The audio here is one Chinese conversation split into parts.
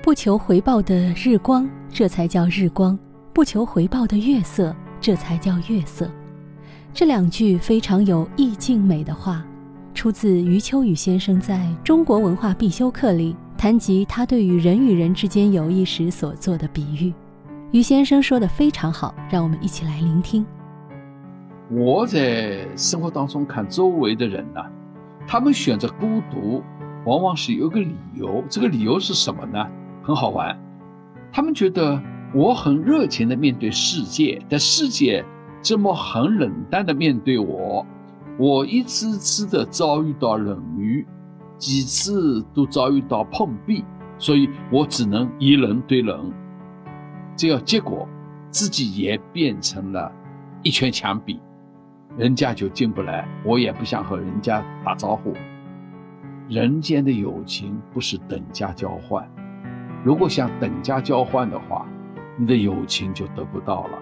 不求回报的日光，这才叫日光；不求回报的月色，这才叫月色。这两句非常有意境美的话，出自余秋雨先生在中国文化必修课里谈及他对于人与人之间友谊时所做的比喻。余先生说的非常好，让我们一起来聆听。我在生活当中看周围的人呢，他们选择孤独，往往是有个理由。这个理由是什么呢？很好玩。他们觉得我很热情的面对世界，但世界这么很冷淡的面对我，我一次次的遭遇到冷遇，几次都遭遇到碰壁，所以我只能以冷对冷。这样结果，自己也变成了一圈墙壁。人家就进不来，我也不想和人家打招呼。人间的友情不是等价交换，如果想等价交换的话，你的友情就得不到了。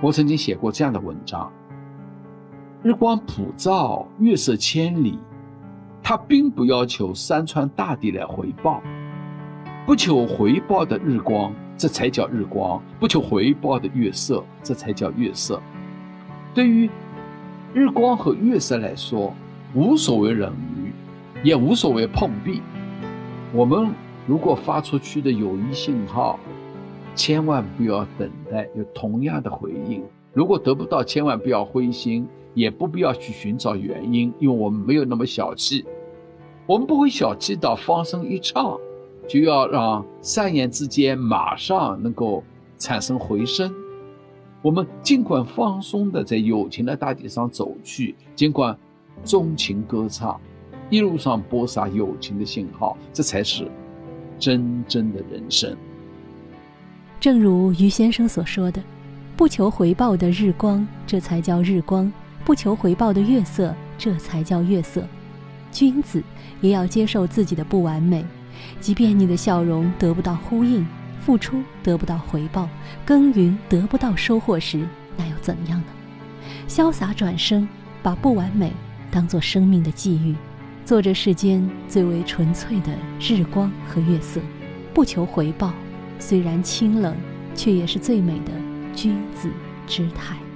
我曾经写过这样的文章：日光普照，月色千里，它并不要求山川大地来回报，不求回报的日光，这才叫日光；不求回报的月色，这才叫月色。对于日光和月色来说，无所谓冷遇，也无所谓碰壁。我们如果发出去的友谊信号，千万不要等待有同样的回应。如果得不到，千万不要灰心，也不必要去寻找原因，因为我们没有那么小气。我们不会小气到放声一唱，就要让善言之间马上能够产生回声。我们尽管放松的在友情的大地上走去，尽管钟情歌唱，一路上播撒友情的信号，这才是真正的人生。正如于先生所说的，不求回报的日光，这才叫日光；不求回报的月色，这才叫月色。君子也要接受自己的不完美，即便你的笑容得不到呼应。付出得不到回报，耕耘得不到收获时，那又怎样呢？潇洒转身，把不完美当做生命的际遇，做着世间最为纯粹的日光和月色，不求回报，虽然清冷，却也是最美的君子之态。